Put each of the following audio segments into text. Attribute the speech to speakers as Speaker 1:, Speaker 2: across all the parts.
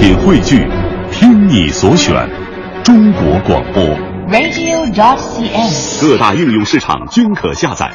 Speaker 1: 品汇聚，听你所选，中国广播。
Speaker 2: radio.dot.cn，。
Speaker 1: 各大应用市场均可下载。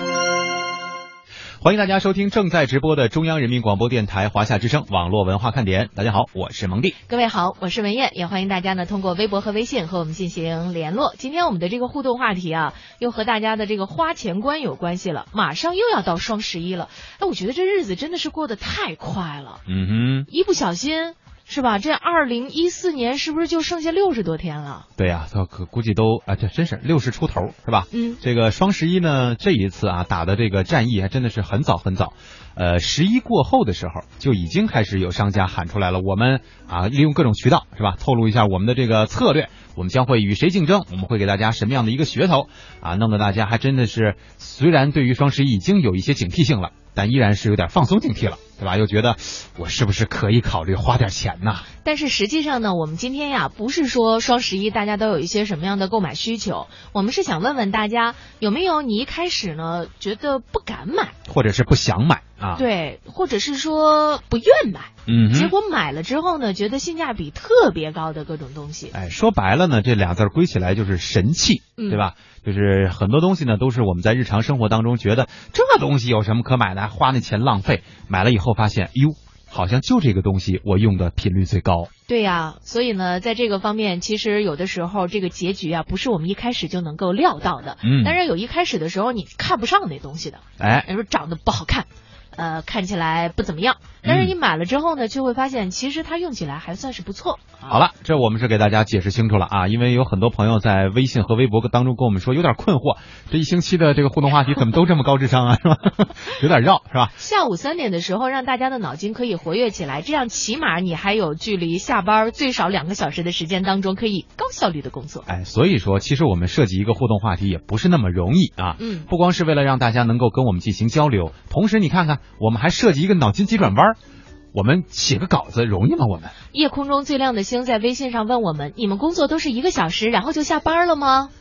Speaker 3: 欢迎大家收听正在直播的中央人民广播电台华夏之声网络文化看点。大家好，我是蒙蒂。
Speaker 2: 各位好，我是文艳，也欢迎大家呢通过微博和微信和我们进行联络。今天我们的这个互动话题啊，又和大家的这个花钱观有关系了。马上又要到双十一了，哎，我觉得这日子真的是过得太快了，
Speaker 3: 嗯哼，
Speaker 2: 一不小心是吧？这二零一四年是不是就剩下六十多天了？
Speaker 3: 对呀、他可估计都啊，这真是六十出头是吧？
Speaker 2: 嗯，
Speaker 3: 这个双十一呢，这一次啊打的这个战役还真的是很早很早，呃，十一过后的时候就已经开始有商家喊出来了，我们啊利用各种渠道是吧，透露一下我们的这个策略，我们将会与谁竞争，我们会给大家什么样的一个噱头啊，弄得大家还真的是虽然对于双十一已经有一些警惕性了，但依然是有点放松警惕了，对吧？又觉得我是不是可以考虑花点钱呢？
Speaker 2: 但是实际上呢，我们今天呀，不是说双十一大家都有一些什么样的购买需求，我们是想问问大家有没有你一开始呢觉得不敢买，
Speaker 3: 或者是不想买啊？，
Speaker 2: 对，或者是说不愿买，
Speaker 3: 嗯
Speaker 2: 结果买了之后呢，觉得性价比特别高的各种东西。
Speaker 3: 哎，说白了呢，这俩字儿归起来就是神器，
Speaker 2: 嗯
Speaker 3: 对吧？就是很多东西呢，都是我们在日常生活当中觉得这东西有什么可买的，花那钱浪费，买了以后发现，哟，好像就这个东西我用的频率最高。
Speaker 2: 对呀、所以呢，在这个方面，其实有的时候这个结局啊，不是我们一开始就能够料到的。
Speaker 3: 嗯
Speaker 2: 当然有一开始的时候你看不上那东西的，
Speaker 3: 哎，
Speaker 2: 比如说长得不好看，呃，看起来不怎么样。但是你买了之后呢，就会发现其实它用起来还算是不错。啊
Speaker 3: 好了，这我们是给大家解释清楚了啊，因为有很多朋友在微信和微博当中跟我们说有点困惑，这一星期的这个互动话题怎么都这么高智商啊，是吧？有点绕，是吧？
Speaker 2: 下午三点的时候，让大家的脑筋可以活跃起来，这样起码你还有距离下班最少两个小时的时间当中，可以高效率的工作。
Speaker 3: 哎，所以说，其实我们设计一个互动话题也不是那么容易啊。
Speaker 2: 嗯
Speaker 3: 不光是为了让大家能够跟我们进行交流，同时你看看，我们还设计一个脑筋急转弯儿，我们写个稿子容易吗？我们
Speaker 2: 夜空中最亮的星在微信上问我们：你们工作都是一个小时，然后就下班了吗？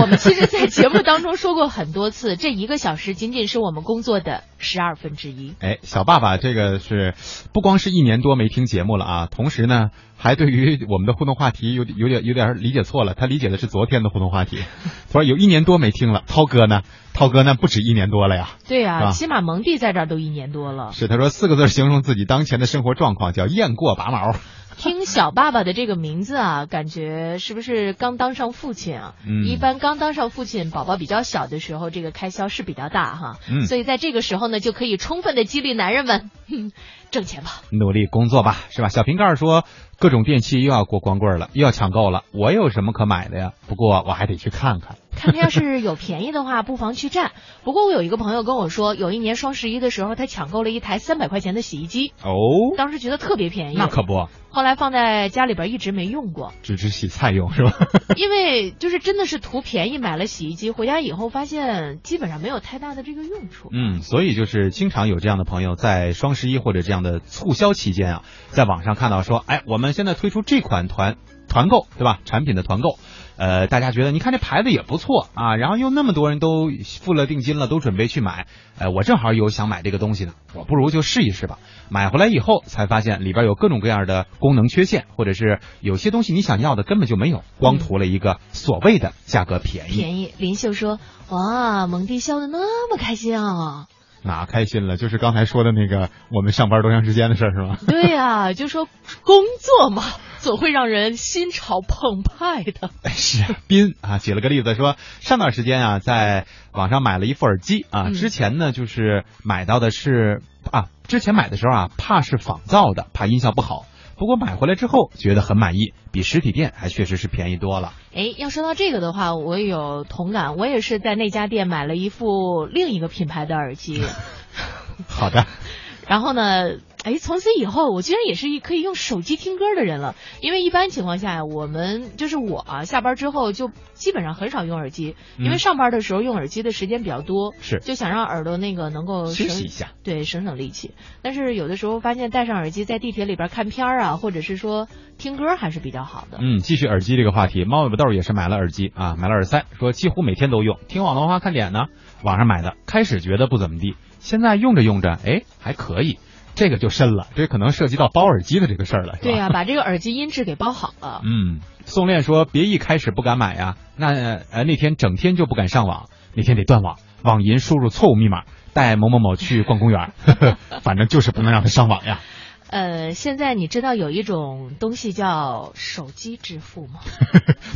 Speaker 2: 我们其实，在节目当中说过很多次，这一个小时仅仅是我们工作的十二分之一。
Speaker 3: 哎，小爸爸这个是不光是一年多没听节目了啊，同时呢，还对于我们的互动话题有有点有点理解错了，他理解的是昨天的互动话题，他说有一年多没听了。涛哥呢？涛哥那不止一年多了呀。
Speaker 2: 对呀、起码蒙蒂在这儿都一年多了。
Speaker 3: 是他说四个字形容自己当前的生活状况叫雁过拔毛。
Speaker 2: 听小爸爸的这个名字啊，感觉是不是刚当上父亲啊？
Speaker 3: 嗯
Speaker 2: 一般刚当上父亲，宝宝比较小的时候，这个开销是比较大哈。
Speaker 3: 嗯
Speaker 2: 所以在这个时候呢，就可以充分的激励男人们，哼，挣钱吧。
Speaker 3: 努力工作吧，是吧？小瓶盖说，各种电器又要过光棍了，又要抢购了，我有什么可买的呀？不过我还得去看看。
Speaker 2: 看他要是有便宜的话，不妨去占。不过我有一个朋友跟我说，有一年双十一的时候，他抢购了一台三百块钱的洗衣机，
Speaker 3: 哦，
Speaker 2: 当时觉得特别便宜，
Speaker 3: 那可不，
Speaker 2: 后来放在家里边一直没用过，
Speaker 3: 只只洗菜用是吧？
Speaker 2: 因为就是真的是图便宜买了洗衣机，回家以后发现基本上没有太大的这个用处。
Speaker 3: 嗯，所以就是经常有这样的朋友在双十一或者这样的促销期间啊，在网上看到说，哎，我们现在推出这款团团购，对吧？产品的团购，呃，大家觉得你看这牌子也不错啊，然后又那么多人都付了定金了，都准备去买，呃，我正好有想买这个东西呢，我不如就试一试吧。买回来以后才发现里边有各种各样的功能缺陷，或者是有些东西你想要的根本就没有，光图了一个所谓的价格便宜，
Speaker 2: 便宜，林秀说：“哇，蒙蒂笑的那么开心啊！
Speaker 3: 哪开心了？就是刚才说的那个我们上班多长时间的事儿是吗？
Speaker 2: 对呀、就说工作嘛，总会让人心潮澎湃的。
Speaker 3: 是斌啊，举了个例子说，上段时间啊，在网上买了一副耳机啊，
Speaker 2: 嗯
Speaker 3: 之前呢就是买到的是啊，之前买的时候啊，怕是仿造的，怕音效不好。不过买回来之后觉得很满意，比实体店还确实是便宜多了。
Speaker 2: 哎，要说到这个的话，我也有同感，我也是在那家店买了一副另一个品牌的耳机。
Speaker 3: 好的，
Speaker 2: 然后呢，哎，从此以后我居然也是一可以用手机听歌的人了。因为一般情况下，我们就是我啊，下班之后就基本上很少用耳机，因为
Speaker 3: 嗯
Speaker 2: 上班的时候用耳机的时间比较多，
Speaker 3: 是
Speaker 2: 就想让耳朵那个能够
Speaker 3: 休息一下。
Speaker 2: 对，省省力气。但是有的时候发现戴上耳机在地铁里边看片儿啊，或者是说听歌还是比较好的。
Speaker 3: 嗯，继续耳机这个话题，猫尾巴豆也是买了耳机啊，买了耳塞，说几乎每天都用。听网络文化看点呢，网上买的，开始觉得不怎么地，现在用着用着，哎，还可以。这个就深了，这可能涉及到包耳机的这个事儿了，
Speaker 2: 对呀、把这个耳机音质给包好了。
Speaker 3: 嗯，宋恋说别一开始不敢买呀，那呃那天整天就不敢上网，那天得断网，网银输入错误密码，带某某某去逛公园，呵 呵反正就是不能让他上网呀。
Speaker 2: 呃，现在你知道有一种东西叫手机支付吗？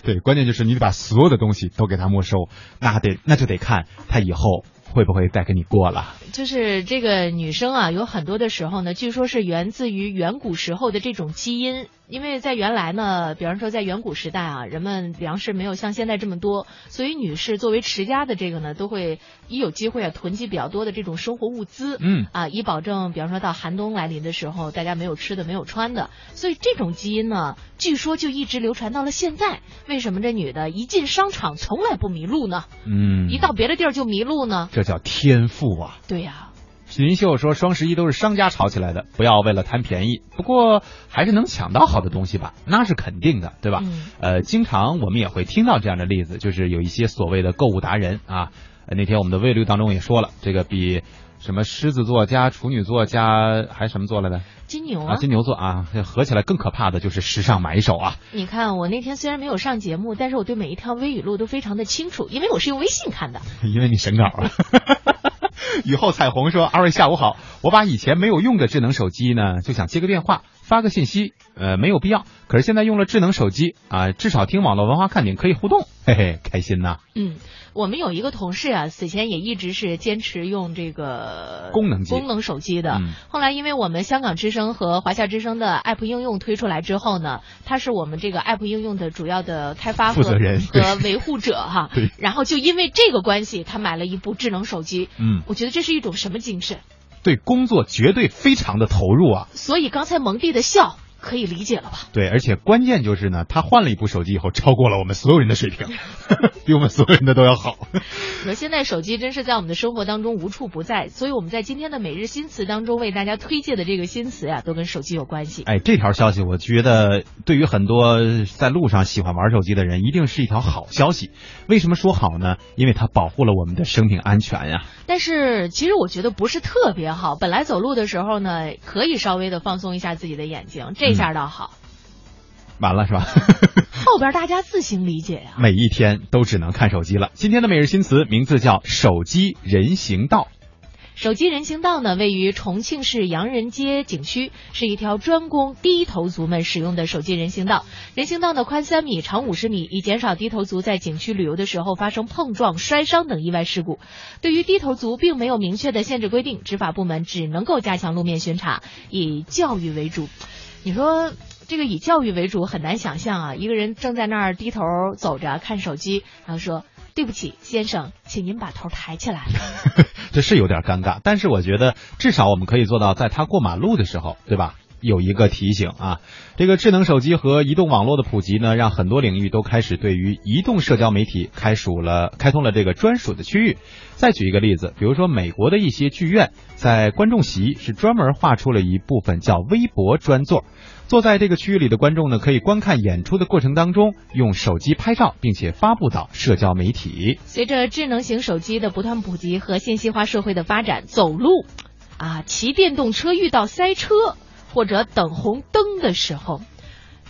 Speaker 3: 对，关键就是你得把所有的东西都给他没收，那得那就得看他以后会不会再跟你过了。
Speaker 2: 就是这个女生啊，有很多的时候呢，据说是源自于远古时候的这种基因，因为在原来呢，比方说在远古时代啊，人们粮食没有像现在这么多，所以女士作为持家的这个呢，都会一有机会啊囤积比较多的这种生活物资。
Speaker 3: 嗯，
Speaker 2: 啊，以保证，比方说到寒冬来临的时候，大家没有吃的，没有穿的，所以这种基因呢，据说就一直流传到了现在。为什么这女的一进商场从来不迷路呢？
Speaker 3: 嗯，
Speaker 2: 一到别的地儿就迷路呢？
Speaker 3: 这叫天赋啊！
Speaker 2: 对呀、
Speaker 3: 林秀说双十一都是商家炒起来的，不要为了贪便宜。不过还是能抢到好的东西吧，那是肯定的，对吧？
Speaker 2: 嗯
Speaker 3: 呃，经常我们也会听到这样的例子，就是有一些所谓的购物达人啊。呃那天我们的微律当中也说了，这个比什么狮子座加处女座加还什么座来的
Speaker 2: 金牛啊
Speaker 3: 啊？金牛座啊，合起来更可怕的就是时尚买手啊。
Speaker 2: 你看，我那天虽然没有上节目，但是我对每一条微语录都非常的清楚，因为我是用微信看的。
Speaker 3: 因为你审稿了。雨后彩虹说：“二位下午好，我把以前没有用的智能手机呢，就想接个电话、发个信息，呃，没有必要。可是现在用了智能手机啊、至少听网络文化看点可以互动，嘿嘿，开心呐！
Speaker 2: 嗯，我们有一个同事啊，此前也一直是坚持用这个
Speaker 3: 功能机
Speaker 2: 功能手机的。
Speaker 3: 嗯
Speaker 2: 后来因为我们香港之声和华夏之声的 App 应用推出来之后呢，他是我们这个 App 应用的主要的开发和
Speaker 3: 负责人
Speaker 2: 和维护者哈
Speaker 3: 对。
Speaker 2: 然后就因为这个关系，他买了一部智能手机。
Speaker 3: 嗯，
Speaker 2: 我觉得这是一种什么精神？
Speaker 3: 对工作绝对非常的投入啊。
Speaker 2: 所以刚才蒙蒂的笑可以理解了吧？
Speaker 3: 对，而且关键就是呢，他换了一部手机以后，超过了我们所有人的水平，比我们所有人的都要好。
Speaker 2: 可现在手机真是在我们的生活当中无处不在，所以我们在今天的每日新词当中为大家推荐的这个新词呀，都跟手机有关系。
Speaker 3: 哎，这条消息我觉得对于很多在路上喜欢玩手机的人，一定是一条好消息。为什么说好呢？因为它保护了我们的生命安全呀。
Speaker 2: 但是其实我觉得不是特别好。本来走路的时候呢，可以稍微的放松一下自己的眼睛，这下倒好。
Speaker 3: 完了是吧？
Speaker 2: 后边大家自行理解呀、
Speaker 3: 每一天都只能看手机了。今天的每日新词名字叫“手机人行道
Speaker 2: 手机人行道呢，位于重庆市洋人街景区，是一条专供低头族们使用的手机人行道。人行道呢宽三米，长五十米，以减少低头族在景区旅游的时候发生碰撞、摔伤等意外事故。对于低头族，并没有明确的限制规定，执法部门只能够加强路面巡查，以教育为主。你说这个以教育为主很难想象啊，一个人正在那儿低头走着看手机，然后说：“对不起，先生，请您把头抬起来。””
Speaker 3: 这是有点尴尬，但是我觉得至少我们可以做到，在他过马路的时候，对吧？有一个提醒啊，这个智能手机和移动网络的普及呢，让很多领域都开始对于移动社交媒体开属了开通了这个专属的区域。再举一个例子，比如说美国的一些剧院在观众席是专门划出了一部分叫微博专座，坐在这个区域里的观众呢，可以观看演出的过程当中用手机拍照，并且发布到社交媒体。
Speaker 2: 随着智能型手机的不断普及和信息化社会的发展，走路啊，骑电动车遇到塞车或者等红灯的时候，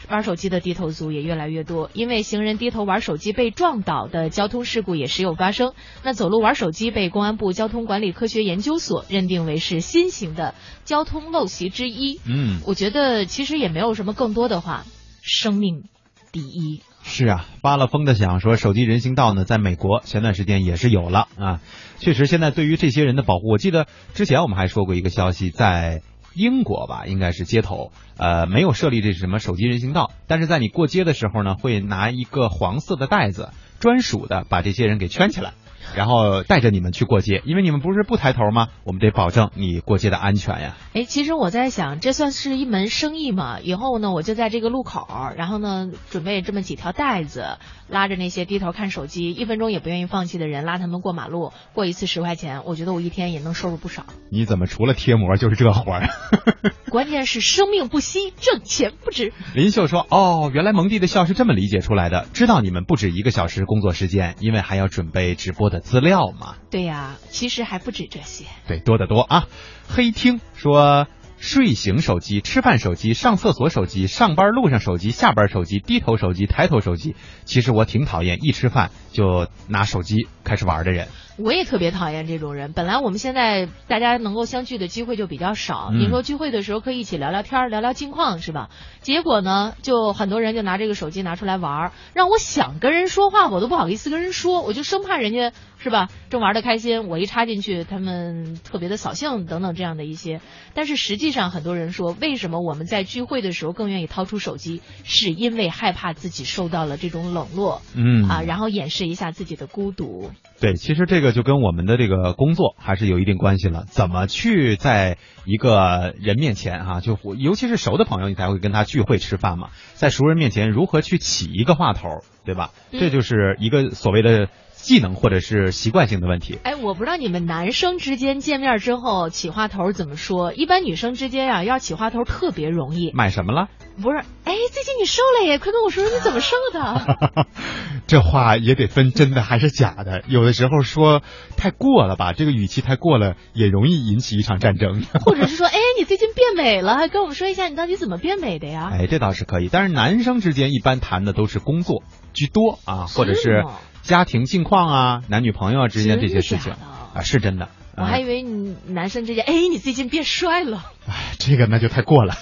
Speaker 2: 玩手机的低头族也越来越多。因为行人低头玩手机被撞倒的交通事故也时有发生。那走路玩手机被公安部交通管理科学研究所认定为是新型的交通陋习之一。
Speaker 3: 嗯，
Speaker 2: 我觉得其实也没有什么更多的话，生命第一。
Speaker 3: 是啊，发了疯的想说，手机人行道呢，在美国前段时间也是有了啊。确实，现在对于这些人的保护，我记得之前我们还说过一个消息，在英国吧，应该是街头，呃，没有设立这什么手机人行道，但是在你过街的时候呢，会拿一个黄色的袋子，专属的把这些人给圈起来。然后带着你们去过街，因为你们不是不抬头吗？我们得保证你过街的安全呀。
Speaker 2: 哎，其实我在想，这算是一门生意嘛？以后呢，我就在这个路口，然后呢，准备这么几条带子，拉着那些低头看手机、一分钟也不愿意放弃的人，拉他们过马路，过一次十块钱，我觉得我一天也能收入不少。
Speaker 3: 你怎么除了贴膜就是这活儿？
Speaker 2: 关键是生命不息，挣钱不止。
Speaker 3: 林秀说：“哦，原来蒙蒂的笑是这么理解出来的，知道你们不止一个小时工作时间，因为还要准备直播的资料嘛。
Speaker 2: 对呀，其实还不止这些。
Speaker 3: 对，多得多啊。”黑听说。睡醒手机、吃饭手机、上厕所手机、上班路上手机、下班手机、低头手机、抬头手机。其实我挺讨厌一吃饭就拿手机开始玩的人。
Speaker 2: 我也特别讨厌这种人。本来我们现在大家能够相聚的机会就比较少，
Speaker 3: 嗯
Speaker 2: 你说聚会的时候可以一起聊聊天、聊聊近况是吧？结果呢，就很多人就拿这个手机拿出来玩，让我想跟人说话，我都不好意思跟人说，我就生怕人家是吧正玩的开心，我一插进去，他们特别的扫兴等等这样的一些。但是实际上，很多人说，为什么我们在聚会的时候更愿意掏出手机，是因为害怕自己受到了这种冷落。
Speaker 3: 嗯
Speaker 2: 啊，然后掩饰一下自己的孤独。
Speaker 3: 对，其实这个就跟我们的这个工作还是有一定关系了。怎么去在一个人面前啊，就尤其是熟的朋友，你才会跟他聚会吃饭嘛，在熟人面前如何去起一个话头，对吧？
Speaker 2: 嗯
Speaker 3: 这就是一个所谓的技能或者是习惯性的问题。
Speaker 2: 哎，我不知道你们男生之间见面之后起话头怎么说？一般女生之间呀、要起话头特别容易。
Speaker 3: 买什么了？
Speaker 2: 不是，哎，最近你瘦了耶，快跟我说说你怎么瘦的？
Speaker 3: 这话也得分真的还是假的，有的时候说太过了吧，这个语气太过了，也容易引起一场战争。
Speaker 2: 或者是说，哎，你最近变美了，还跟我们说一下你到底怎么变美的呀？
Speaker 3: 哎，这倒是可以，但是男生之间一般谈的都是工作居多啊，或者是
Speaker 2: 吗
Speaker 3: 家庭近况啊、男女朋友啊之间这些事情啊，是真的。
Speaker 2: 我还以
Speaker 3: 啊
Speaker 2: 为你男生之间，哎，你最近变帅了。
Speaker 3: 哎，这个那就太过了。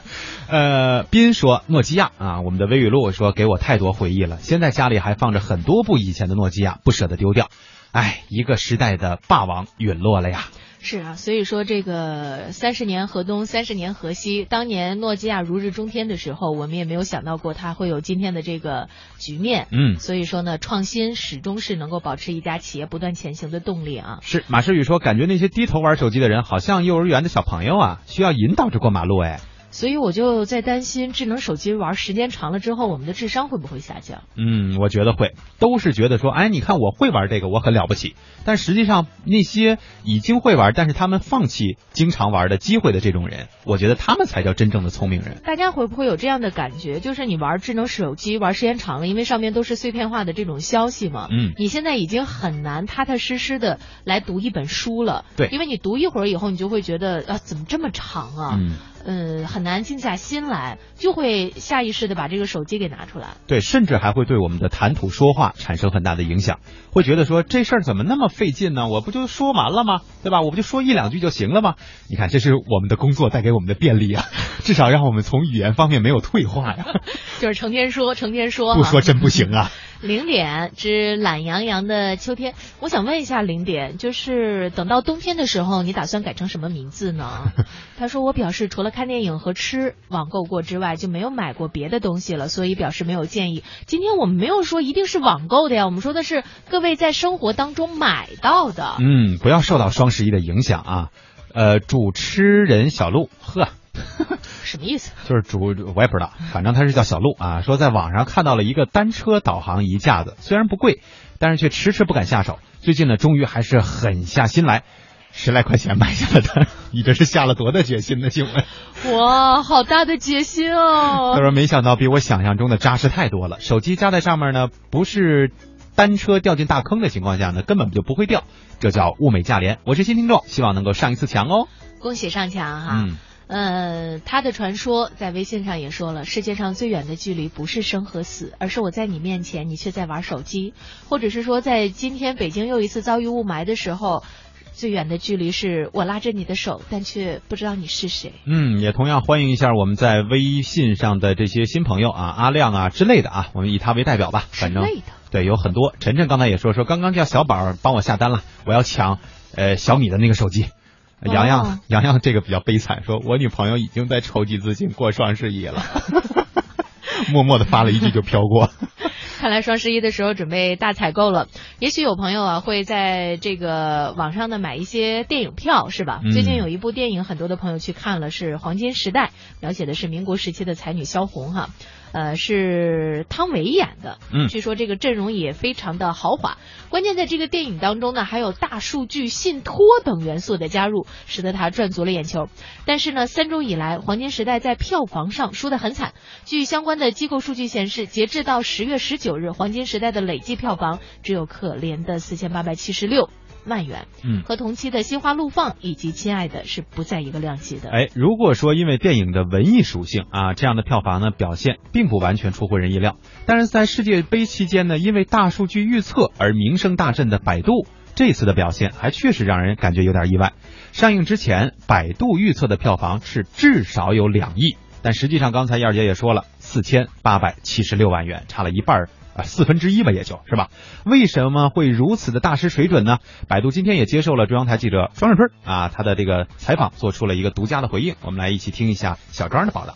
Speaker 3: 呃，斌说诺基亚啊，我们的微雨露说给我太多回忆了，现在家里还放着很多部以前的诺基亚，不舍得丢掉。哎，一个时代的霸王陨落了呀。
Speaker 2: 是啊，所以说这个三十年河东，三十年河西。当年诺基亚如日中天的时候，我们也没有想到过它会有今天的这个局面。
Speaker 3: 嗯，
Speaker 2: 所以说呢，创新始终是能够保持一家企业不断前行的动力啊。
Speaker 3: 是马世宇说，感觉那些低头玩手机的人，好像幼儿园的小朋友啊，需要引导着过马路哎。
Speaker 2: 所以我就在担心，智能手机玩时间长了之后，我们的智商会不会下降？
Speaker 3: 嗯，我觉得会，都是觉得说，哎，你看我会玩这个，我很了不起。但实际上，那些已经会玩，但是他们放弃经常玩的机会的这种人，我觉得他们才叫真正的聪明人。
Speaker 2: 大家会不会有这样的感觉？就是你玩智能手机玩时间长了，因为上面都是碎片化的这种消息嘛，
Speaker 3: 嗯
Speaker 2: 你现在已经很难踏踏实实的来读一本书了。
Speaker 3: 对
Speaker 2: 因为你读一会儿以后，你就会觉得啊，怎么这么长啊？
Speaker 3: 嗯，
Speaker 2: 嗯，很难静下心来，就会下意识的把这个手机给拿出来。
Speaker 3: 对，甚至还会对我们的谈吐说话产生很大的影响，会觉得说这事儿怎么那么费劲呢？我不就说完了吗？对吧？我不就说一两句就行了吗？你看，这是我们的工作带给我们的便利啊，至少让我们从语言方面没有退化呀。
Speaker 2: 就是成天说，成天说，
Speaker 3: 不说真不行啊。
Speaker 2: 零点之懒洋洋的秋天，我想问一下零点，就是等到冬天的时候，你打算改成什么名字呢？他说我表示除了看电影和吃网购过之外，就没有买过别的东西了，所以表示没有建议。今天我们没有说一定是网购的呀，我们说的是各位在生活当中买到的。
Speaker 3: 嗯，不要受到双十一的影响啊。呃，主持人小鹿，呵。
Speaker 2: 什么意思？
Speaker 3: 就是主，我也不知道，反正他是叫小鹿啊。说在网上看到了一个单车导航仪架子，虽然不贵，但是却迟迟不敢下手。最近呢，终于还是狠下心来，十来块钱买下了它。你这是下了多大决心呢？请问？
Speaker 2: 哇，好大的决心哦！
Speaker 3: 他说没想到比我想象中的扎实太多了。手机夹在上面呢，不是单车掉进大坑的情况下呢，根本就不会掉，这叫物美价廉。我是新听众，希望能够上一次墙哦。
Speaker 2: 恭喜上墙哈！
Speaker 3: 嗯。
Speaker 2: 呃，他的传说在微信上也说了，世界上最远的距离不是生和死，而是我在你面前，你却在玩手机，或者是说，在今天北京又一次遭遇雾霾的时候，最远的距离是我拉着你的手，但却不知道你是谁。
Speaker 3: 嗯，也同样欢迎一下我们在微信上的这些新朋友啊，阿亮啊之类的啊，我们以他为代表吧，反正对有很多。晨晨刚才也说说，刚刚叫小宝帮我下单了，我要抢呃小米的那个手机。洋洋
Speaker 2: 哦
Speaker 3: 洋洋这个比较悲惨，说我女朋友已经在筹集资金过双十一了，默默的发了一句就飘过。
Speaker 2: 看来双十一的时候准备大采购了。也许有朋友啊会在这个网上呢买一些电影票，是吧？
Speaker 3: 嗯
Speaker 2: 最近有一部电影，很多的朋友去看了，是《黄金时代》，描写的是民国时期的才女萧红哈。呃，是汤唯演的，
Speaker 3: 嗯
Speaker 2: 据说这个阵容也非常的豪华。关键在这个电影当中呢，还有大数据、信托等元素的加入，使得它赚足了眼球。但是呢，三周以来，《黄金时代》在票房上输得很惨。据相关的机构数据显示，截至到十月十九日，《黄金时代》的累计票房只有可怜的四千八百七十六万元。
Speaker 3: 嗯，
Speaker 2: 和同期的《心花怒放》以及《亲爱的》是不在一个量级的。
Speaker 3: 哎，如果说因为电影的文艺属性啊，这样的票房呢表现并不完全出乎人意料。但是在世界杯期间呢，因为大数据预测而名声大振的百度，这次的表现还确实让人感觉有点意外。上映之前，百度预测的票房是至少有两亿，但实际上刚才燕儿姐也说了，四千八百七十六万元，差了一半儿四分之一吧，也就是吧。为什么会如此的大失水准呢？百度今天也接受了中央台记者庄顺春啊他的这个采访，做出了一个独家的回应。我们来一起听一下小庄的报道。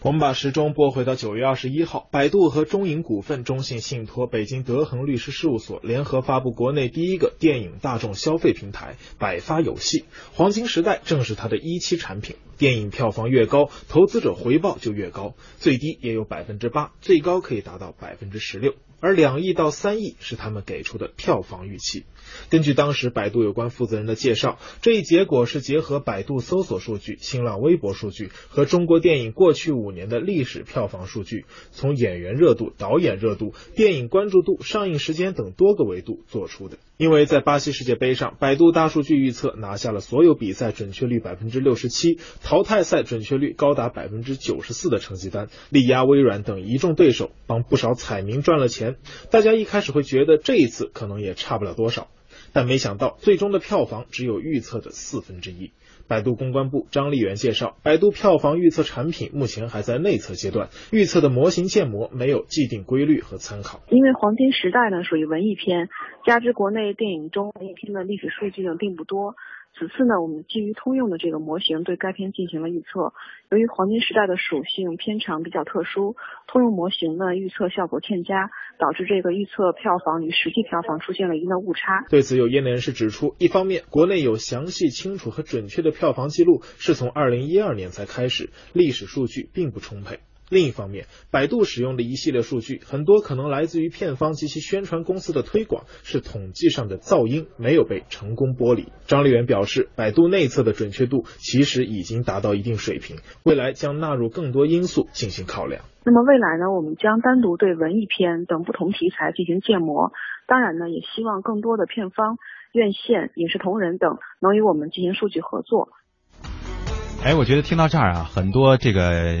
Speaker 4: 我们把时钟拨回到九月二十一号，百度和中银股份、中信信托、北京德恒律师事务所联合发布国内第一个电影大众消费平台百发有戏，黄金时代正是它的一期产品。电影票房越高，投资者回报就越高，最低也有百分之八，最高可以达到百分之十六。而两亿到三亿是他们给出的票房预期。根据当时百度有关负责人的介绍，这一结果是结合百度搜索数据、新浪微博数据和中国电影过去五年的历史票房数据，从演员热度、导演热度、电影关注度、上映时间等多个维度做出的。因为在巴西世界杯上，百度大数据预测拿下了所有比赛准确率百分之六十七、淘汰赛准确率高达百分之九十四的成绩单，力压微软等一众对手，帮不少彩民赚了钱。大家一开始会觉得这一次可能也差不了多少，但没想到最终的票房只有预测的四分之一。百度公关部张立元介绍，百度票房预测产品目前还在内测阶段，预测的模型建模没有既定规律和参考。
Speaker 5: 因为《黄金时代》呢属于文艺片，加之国内电影中文艺片的历史数据呢并不多。此次呢，我们基于通用的这个模型对该片进行了预测。由于《黄金时代》的属性片长比较特殊，通用模型呢预测效果欠佳，导致这个预测票房与实际票房出现了一定的误差。
Speaker 4: 对此，有业内人士指出，一方面，国内有详细、清楚和准确的票房记录是从二零一二年才开始，历史数据并不充沛。另一方面，百度使用的一系列数据很多可能来自于片方及其宣传公司的推广，是统计上的噪音，没有被成功剥离。张立元表示，百度内测的准确度其实已经达到一定水平，未来将纳入更多因素进行考量。
Speaker 5: 那么未来呢，我们将单独对文艺片等不同题材进行建模，当然呢，也希望更多的片方、院线、影视同仁等能与我们进行数据合作。
Speaker 3: 哎，我觉得听到这儿啊，很多这个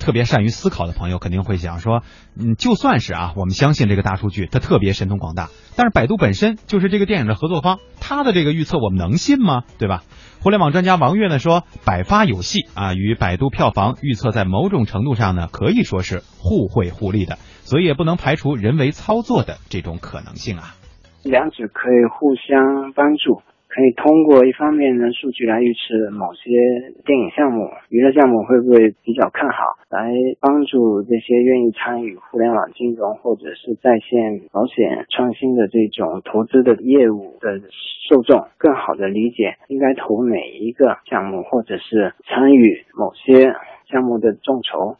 Speaker 3: 特别善于思考的朋友肯定会想说，嗯，就算是啊，我们相信这个大数据它特别神通广大，但是百度本身就是这个电影的合作方，它的这个预测我们能信吗？对吧？互联网专家王悦呢说，百发有戏啊，与百度票房预测在某种程度上呢可以说是互惠互利的，所以也不能排除人为操作的这种可能性啊。
Speaker 6: 两者可以互相帮助。可以通过一方面的数据来预测某些电影项目、娱乐项目会不会比较看好，来帮助这些愿意参与互联网金融或者是在线保险创新的这种投资的业务的受众，更好的理解应该投哪一个项目，或者是参与某些项目的众筹。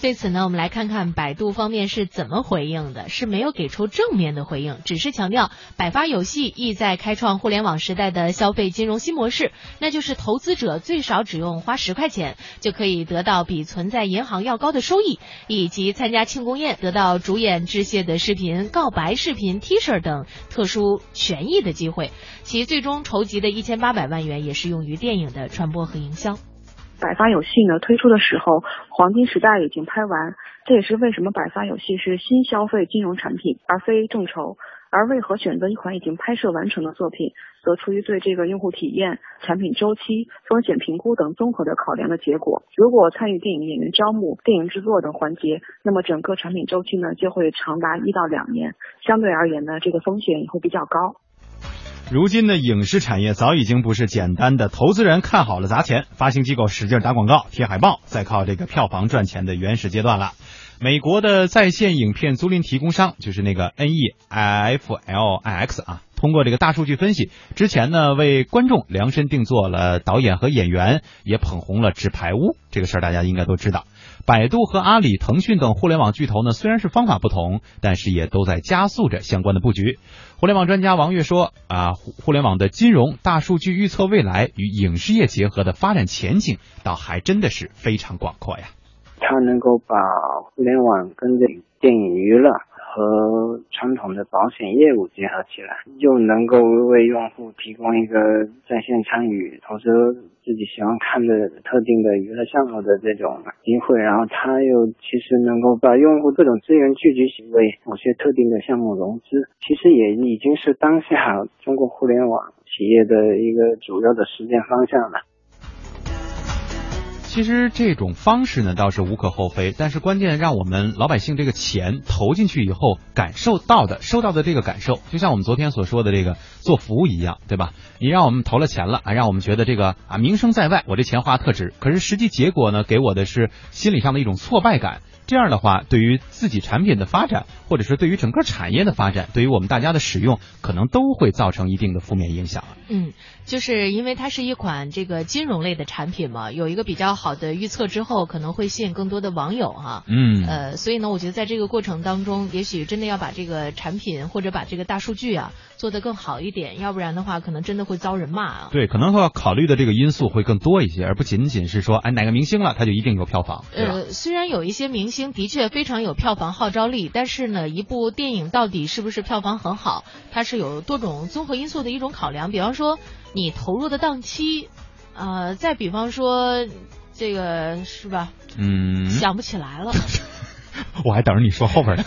Speaker 2: 对此呢，我们来看看百度方面是怎么回应的，是没有给出正面的回应，只是强调百发有戏，意在开创互联网时代的消费金融新模式，那就是投资者最少只用花十块钱就可以得到比存在银行要高的收益，以及参加庆功宴得到主演致谢的视频、告白视频、T 恤等特殊权益的机会。其最终筹集的一千八百万元也是用于电影的传播和营销。
Speaker 5: 百发有戏呢推出的时候，黄金时代已经拍完，这也是为什么百发有戏是新消费金融产品，而非众筹。而为何选择一款已经拍摄完成的作品，则出于对这个用户体验、产品周期、风险评估等综合的考量的结果。如果参与电影演员招募、电影制作等环节，那么整个产品周期呢就会长达一到两年，相对而言呢，这个风险也会比较高。
Speaker 3: 如今的影视产业早已经不是简单的投资人看好了砸钱，发行机构使劲打广告、贴海报，再靠这个票房赚钱的原始阶段了。美国的在线影片租赁提供商就是那个 Netflix 啊，通过这个大数据分析，之前呢为观众量身定做了导演和演员，也捧红了《纸牌屋》这个事儿，大家应该都知道。百度和阿里、腾讯等互联网巨头呢，虽然是方法不同，但是也都在加速着相关的布局。互联网专家王悦说：“啊，互联网的金融大数据预测未来与影视业结合的发展前景，倒还真的是非常广阔呀。
Speaker 6: 它能够把互联网跟电影娱乐和传统的保险业务结合起来，又能够为用户提供一个在线参与投资自己喜欢看的特定的娱乐项目的这种机会，然后它又其实能够把用户各种资源聚集起为某些特定的项目融资，其实也已经是当下中国互联网企业的一个主要的实践方向了。
Speaker 3: 其实这种方式呢倒是无可厚非，但是关键让我们老百姓这个钱投进去以后感受到的、收到的这个感受，就像我们昨天所说的这个做服务一样，对吧？你让我们投了钱了啊，让我们觉得这个啊名声在外，我这钱花特值，可是实际结果呢，给我的是心理上的一种挫败感。这样的话，对于自己产品的发展，或者是对于整个产业的发展，对于我们大家的使用，可能都会造成一定的负面影响。
Speaker 2: 嗯，就是因为它是一款这个金融类的产品嘛，有一个比较好的预测之后，可能会吸引更多的网友哈。
Speaker 3: 嗯，
Speaker 2: 呃，所以呢，我觉得在这个过程当中，也许真的要把这个产品或者把这个大数据啊做得更好一点，要不然的话，可能真的会遭人骂啊。
Speaker 3: 对，可能会要考虑的这个因素会更多一些，而不仅仅是说，哎，哪个明星了，他就一定有票房。
Speaker 2: 呃，虽然有一些明星的确非常有票房号召力，但是呢，一部电影到底是不是票房很好，它是有多种综合因素的一种考量。比方说，你投入的档期，呃，再比方说，这个是吧？
Speaker 3: 嗯，
Speaker 2: 想不起来了。
Speaker 3: 我还等着你说后边呢。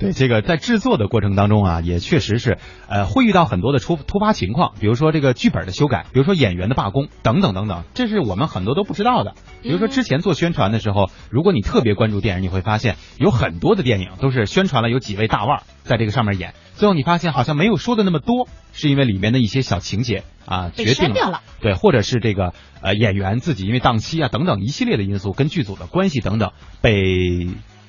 Speaker 3: 对，这个在制作的过程当中啊，也确实是呃会遇到很多的突突发情况，比如说这个剧本的修改，比如说演员的罢工等等等等，这是我们很多都不知道的。比如说之前做宣传的时候，如果你特别关注电影，你会发现有很多的电影都是宣传了有几位大腕在这个上面演，最后你发现好像没有说的那么多，是因为里面的一些小情节啊决定
Speaker 2: 了，
Speaker 3: 对，或者是这个呃演员自己因为档期啊等等一系列的因素跟剧组的关系等等被。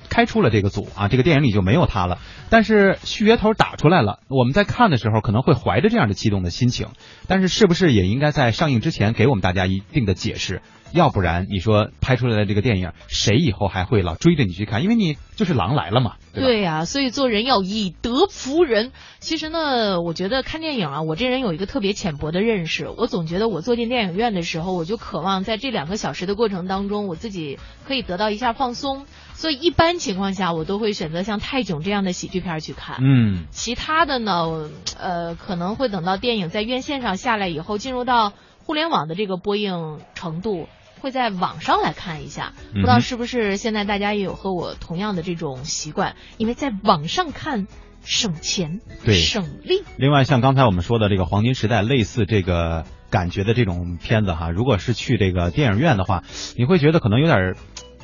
Speaker 3: 开出了这个组啊，这个电影里就没有他了。但是续约头打出来了，我们在看的时候可能会怀着这样的激动的心情。但是是不是也应该在上映之前给我们大家一定的解释？要不然你说拍出来的这个电影，谁以后还会老追着你去看？因为你就是狼来了嘛。
Speaker 2: 对呀，所以做人要以德服人。其实呢，我觉得看电影啊，我这人有一个特别浅薄的认识。我总觉得我坐进电影院的时候，我就渴望在这两个小时的过程当中，我自己可以得到一下放松。所以一般情况下，我都会选择像泰囧这样的喜剧片去看。
Speaker 3: 嗯，
Speaker 2: 其他的呢，呃，可能会等到电影在院线上下来以后，进入到互联网的这个播映程度，会在网上来看一下。不知道是不是现在大家也有和我同样的这种习惯？因为在网上看省钱，
Speaker 3: 对，
Speaker 2: 省力。
Speaker 3: 另外，像刚才我们说的这个黄金时代，类似这个感觉的这种片子哈，如果是去这个电影院的话，你会觉得可能有点。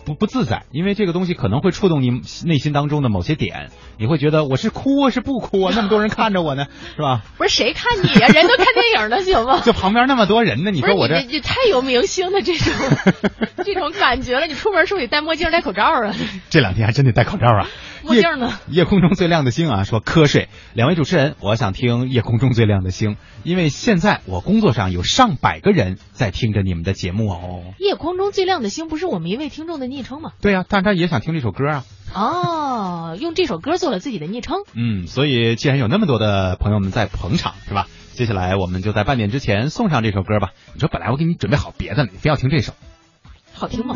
Speaker 3: 不不自在，因为这个东西可能会触动你内心当中的某些点，你会觉得我是哭啊是不哭啊？那么多人看着我呢，是吧？
Speaker 2: 不是谁看你呀？人都看电影呢，行吗？
Speaker 3: 就旁边那么多人呢，你说我这
Speaker 2: 你太有明星的这种 这种感觉了。你出门是不是得戴墨镜戴口罩啊？
Speaker 3: 这两天还真得戴口罩啊。
Speaker 2: 墨镜呢？
Speaker 3: 夜空中最亮的星啊，说瞌睡。两位主持人，我想听夜空中最亮的星，因为现在我工作上有上百个人在听着你们的节目哦。
Speaker 2: 夜空中最亮的星不是我们一位听众的昵称吗？
Speaker 3: 对呀，但是他也想听这首歌啊。
Speaker 2: 哦，用这首歌做了自己的昵称。
Speaker 3: 嗯，所以既然有那么多的朋友们在捧场，是吧？接下来我们就在半点之前送上这首歌吧。你说本来我给你准备好别的，你非要听这首，
Speaker 2: 好听吗？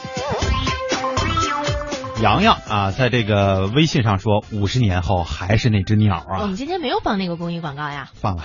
Speaker 3: 洋洋啊，在这个微信上说，五十年后还是那只鸟啊。
Speaker 2: 我们今天没有放那个公益广告呀。
Speaker 3: 放了，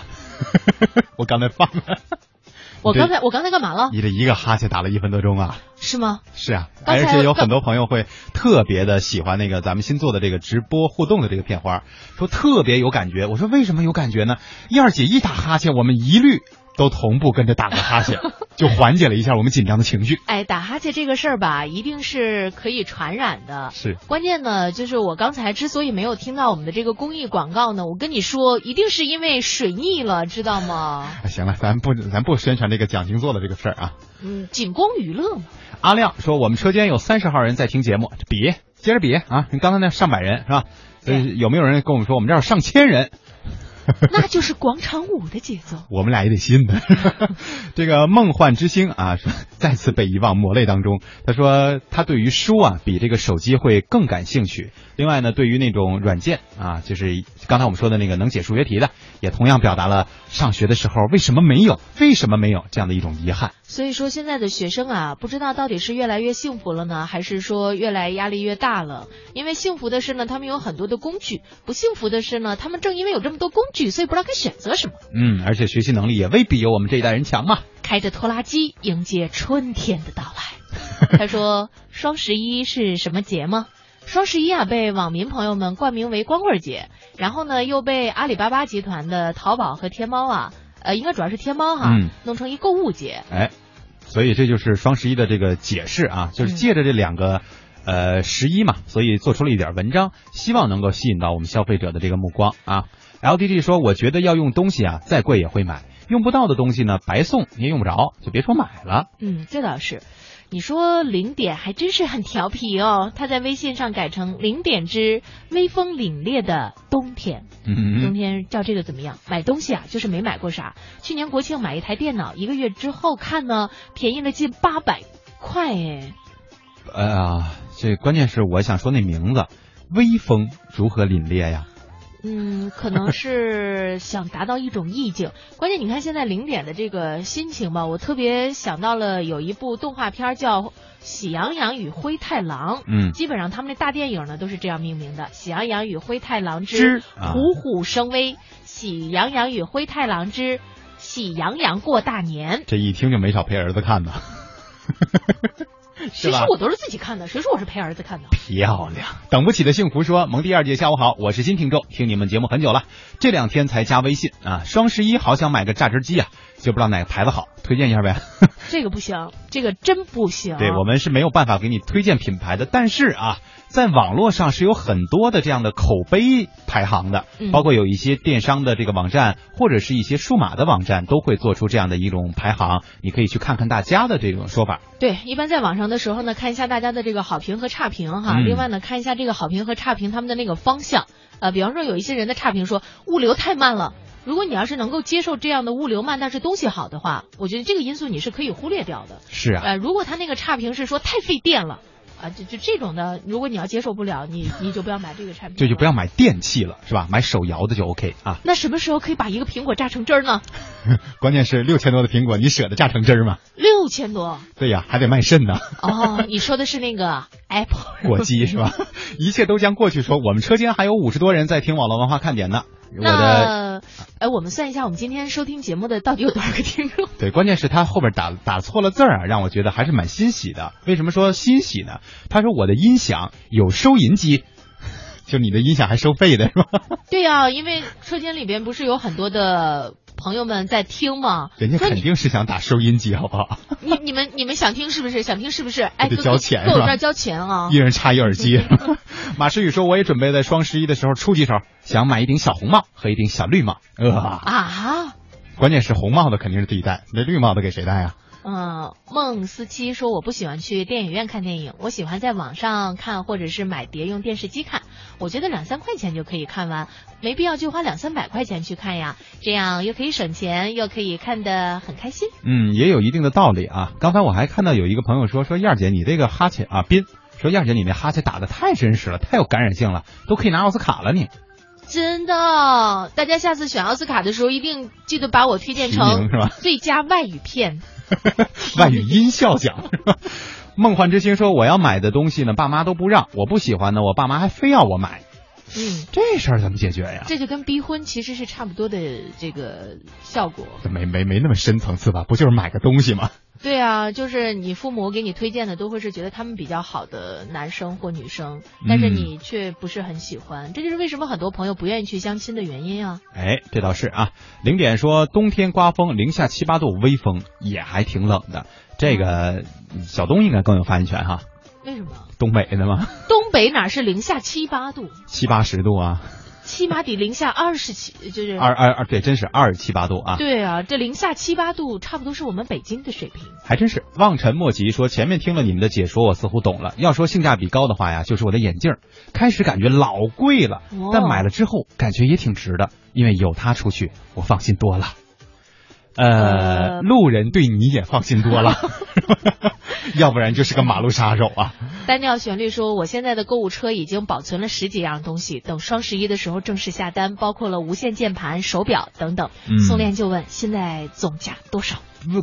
Speaker 3: 我刚才放了。
Speaker 2: 我刚才我刚才干嘛了？
Speaker 3: 你这一个哈欠打了一分多钟啊？
Speaker 2: 是吗？
Speaker 3: 是啊，而且有很多朋友会特别的喜欢那个咱们新做的这个直播互动的这个片花，说特别有感觉。我说为什么有感觉呢？燕儿姐一打哈欠，我们一律都同步跟着打个哈欠，就缓解了一下我们紧张的情绪。
Speaker 2: 哎，打哈欠这个事儿吧，一定是可以传染的。
Speaker 3: 是，
Speaker 2: 关键呢，就是我刚才之所以没有听到我们的这个公益广告呢，我跟你说，一定是因为水逆了，知道吗？
Speaker 3: 哎行了，咱不咱不宣传这个讲星座的这个事儿啊。
Speaker 2: 嗯，仅供娱乐嘛。
Speaker 3: 阿亮说，我们车间有三十号人在听节目，比接着比啊！你刚才那上百人是吧？呃，有没有人跟我们说我们这儿有上千人？
Speaker 2: 那就是广场舞的节奏。
Speaker 3: 我们俩也得信的。这个梦幻之星啊，再次被遗忘，抹泪当中。他说他对于书啊比这个手机会更感兴趣。另外呢，对于那种软件啊，就是刚才我们说的那个能解数学题的，也同样表达了上学的时候为什么没有、为什么没有这样的一种遗憾。
Speaker 2: 所以说，现在的学生啊，不知道到底是越来越幸福了呢，还是说越来压力越大了？因为幸福的是呢，他们有很多的工具；不幸福的是呢，他们正因为有这么多工具，所以不知道该选择什么。
Speaker 3: 嗯，而且学习能力也未必有我们这一代人强嘛。
Speaker 2: 开着拖拉机迎接春天的到来。他说：“双十一是什么节吗？”双十一啊，被网民朋友们冠名为光棍节，然后呢，又被阿里巴巴集团的淘宝和天猫啊，呃，应该主要是天猫哈，
Speaker 3: 嗯
Speaker 2: 弄成一购物节。
Speaker 3: 哎，所以这就是双十一的这个解释啊，就是借着这两个。呃，十一嘛，所以做出了一点文章，希望能够吸引到我们消费者的这个目光啊。LDG 说，我觉得要用东西啊，再贵也会买，用不到的东西呢，白送你也用不着，就别说买了。
Speaker 2: 嗯，这倒是。你说零点还真是很调皮哦，他在微信上改成零点之微风凛冽的冬天。
Speaker 3: 嗯，
Speaker 2: 冬天叫这个怎么样？买东西啊，就是没买过啥。去年国庆买一台电脑，一个月之后看呢，便宜了近八百块哎。
Speaker 3: 哎呀，这关键是我想说那名字，微风如何凛冽呀？
Speaker 2: 嗯，可能是想达到一种意境。关键你看现在零点的这个心情吧，我特别想到了有一部动画片叫《喜羊羊与灰太狼》。
Speaker 3: 嗯，
Speaker 2: 基本上他们那大电影呢都是这样命名的：《喜羊羊与灰太狼之虎虎生威》，《喜羊羊与灰太狼之喜羊羊过大年》。
Speaker 3: 这一听就没少陪儿子看呢。
Speaker 2: 谁说我都是自己看的？谁说我是陪儿子看的？
Speaker 3: 漂亮！等不起的幸福说：“蒙蒂二姐，下午好，我是新听众，听你们节目很久了，这两天才加微信啊。双十一好想买个榨汁机啊，就不知道哪个牌子好，推荐一下呗。
Speaker 2: 这个不行，这个真不行。
Speaker 3: 对我们是没有办法给你推荐品牌的，但是啊，在网络上是有很多的这样的口碑排行的，
Speaker 2: 嗯、
Speaker 3: 包括有一些电商的这个网站或者是一些数码的网站都会做出这样的一种排行，你可以去看看大家的这种说法。
Speaker 2: 对，一般在网上的时候呢，看一下大家的这个好评和差评哈。
Speaker 3: 嗯、
Speaker 2: 另外呢，看一下这个好评和差评他们的那个方向。呃，比方说有一些人的差评说物流太慢了。如果你要是能够接受这样的物流慢，但是东西好的话，我觉得这个因素你是可以忽略掉的。
Speaker 3: 是啊。
Speaker 2: 呃，如果他那个差评是说太费电了，啊，就就这种的，如果你要接受不了，你你就不要买这个产品。
Speaker 3: 这就不要买电器了，是吧？买手摇的就 OK 啊。
Speaker 2: 那什么时候可以把一个苹果榨成汁儿呢？
Speaker 3: 关键是六千多的苹果，你舍得榨成汁儿吗？
Speaker 2: 六千多。
Speaker 3: 对呀，还得卖肾呢。
Speaker 2: 哦，你说的是那个 Apple
Speaker 3: 果机是吧？一切都将过去。说我们车间还有五十多人在听网络文化看点呢。
Speaker 2: 那，哎，我们算一下，我们今天收听节目的到底有多少个听众？
Speaker 3: 对，关键是他后边打打错了字儿啊，让我觉得还是蛮欣喜的。为什么说欣喜呢？他说我的音响有收银机，就你的音响还收费的是吧？
Speaker 2: 对呀、因为车间里边不是有很多的朋友们在听吗？
Speaker 3: 人家肯定是想打收音机，好不好？
Speaker 2: 你你们你们想听是不是？想听是不是？哎，
Speaker 3: 得交钱是吧
Speaker 2: 给我这儿交钱啊！
Speaker 3: 一人插一耳机。马诗雨说，我也准备在双十一的时候出几手，想买一顶小红帽和一顶小绿帽。呃，
Speaker 2: 啊，
Speaker 3: 关键是红帽的肯定是自己戴，那绿帽的给谁戴呀？
Speaker 2: 嗯，孟思琪说我不喜欢去电影院看电影，我喜欢在网上看或者是买碟用电视机看。我觉得两三块钱就可以看完，没必要去花两三百块钱去看呀，这样又可以省钱，又可以看得很开心。
Speaker 3: 嗯，也有一定的道理啊。刚才我还看到有一个朋友说，说燕儿姐你这个哈欠啊，斌说燕儿姐你那哈欠打的太真实了，太有感染性了，都可以拿奥斯卡了你。
Speaker 2: 真的，大家下次选奥斯卡的时候，一定记得把我推荐成最佳外语片。
Speaker 3: 外语音效奖？梦幻之星说我要买的东西呢，爸妈都不让，我不喜欢呢，我爸妈还非要我买，
Speaker 2: 嗯，
Speaker 3: 这事儿怎么解决呀？
Speaker 2: 这就跟逼婚其实是差不多的这个效果。
Speaker 3: 没没没那么深层次吧？不就是买个东西吗？
Speaker 2: 对啊，就是你父母给你推荐的都会是觉得他们比较好的男生或女生，但是
Speaker 3: 嗯
Speaker 2: 你却不是很喜欢，这就是为什么很多朋友不愿意去相亲的原因啊。
Speaker 3: 哎，这倒是啊。零点说冬天刮风，零下七八度，微风也还挺冷的。这个小东应该更有发言权哈，
Speaker 2: 为什么？
Speaker 3: 东北的吗，
Speaker 2: 东北哪是零下七八度，
Speaker 3: 七八十度啊，
Speaker 2: 起码得零下二十七，就是
Speaker 3: 二二二，对，真是二十七八度啊。
Speaker 2: 对啊，这零下七八度差不多是我们北京的水平。
Speaker 3: 还真是望尘莫及。说前面听了你们的解说，我似乎懂了。要说性价比高的话呀，就是我的眼镜，开始感觉老贵了，
Speaker 2: 哦
Speaker 3: 但买了之后感觉也挺值的，因为有它出去，我放心多了。呃，
Speaker 2: 呃
Speaker 3: 路人对你也放心多了 要不然就是个马路杀手啊。
Speaker 2: 单调旋律说，我现在的购物车已经保存了十几样东西，等双十一的时候正式下单，包括了无线键盘、手表等等。
Speaker 3: 嗯
Speaker 2: 宋恋就问，现在总价多少？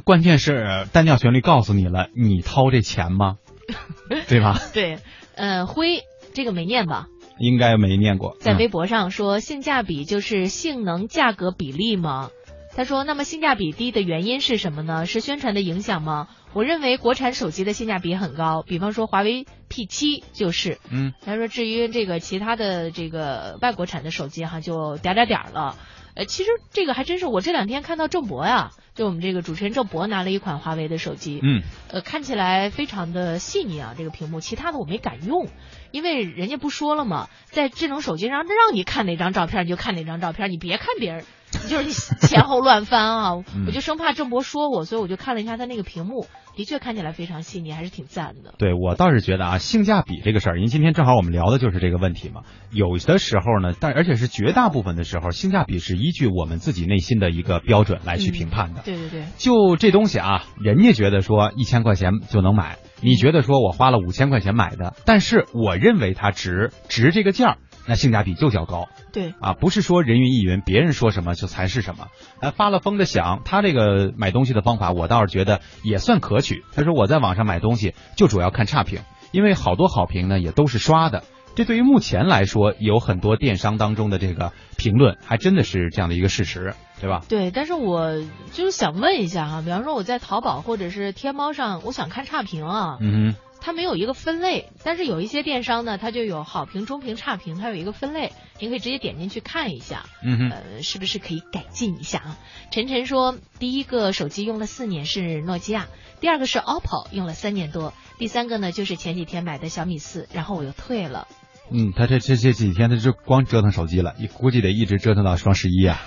Speaker 3: 关键是单调旋律告诉你了，你掏这钱吗？对吧？
Speaker 2: 对，呃，辉这个没念吧？
Speaker 3: 应该没念过。嗯
Speaker 2: 在微博上说，性价比就是性能价格比例吗？他说，那么性价比低的原因是什么呢？是宣传的影响吗？我认为国产手机的性价比很高，比方说华为 P 七就是。
Speaker 3: 嗯，
Speaker 2: 他说至于这个其他的这个外国产的手机哈，就点儿点儿点儿了。呃，其实这个还真是，我这两天看到郑博呀，就我们这个主持人郑博拿了一款华为的手机，
Speaker 3: 嗯，
Speaker 2: 呃，看起来非常的细腻啊，这个屏幕，其他的我没敢用，因为人家不说了嘛，在智能手机上让你看哪张照片你就看哪张照片，你别看别人，就是你前后乱翻啊，
Speaker 3: 嗯
Speaker 2: 我就生怕郑博说我，所以我就看了一下他那个屏幕，的确看起来非常细腻，还是挺赞的。
Speaker 3: 对我倒是觉得啊，性价比这个事儿，因为今天正好我们聊的就是这个问题嘛。有的时候呢，但而且是绝大部分的时候，性价比是依据我们自己内心的一个标准来去评判的。
Speaker 2: 对对对，
Speaker 3: 就这东西啊，人家觉得说一千块钱就能买，你觉得说我花了五千块钱买的，但是我认为它值值这个价儿，那性价比就较高。
Speaker 2: 对，
Speaker 3: 啊，不是说人云亦云，别人说什么就才是什么。呃，发了疯的想，他这个买东西的方法，我倒是觉得也算可取。他说我在网上买东西就主要看差评，因为好多好评呢也都是刷的。这对于目前来说，有很多电商当中的这个评论，还真的是这样的一个事实，对吧？
Speaker 2: 对，但是我就是想问一下哈，比方说我在淘宝或者是天猫上，我想看差评啊，
Speaker 3: 嗯
Speaker 2: 它没有一个分类，但是有一些电商呢，它就有好评、中评、差评，它有一个分类，您可以直接点进去看一下，
Speaker 3: 嗯哼，
Speaker 2: 呃，是不是可以改进一下啊？晨晨说，第一个手机用了四年是诺基亚，第二个是 OPPO 用了三年多，第三个呢就是前几天买的小米四，然后我又退了。
Speaker 3: 嗯，他这这这几天他就光折腾手机了，估计得一直折腾到双十一啊。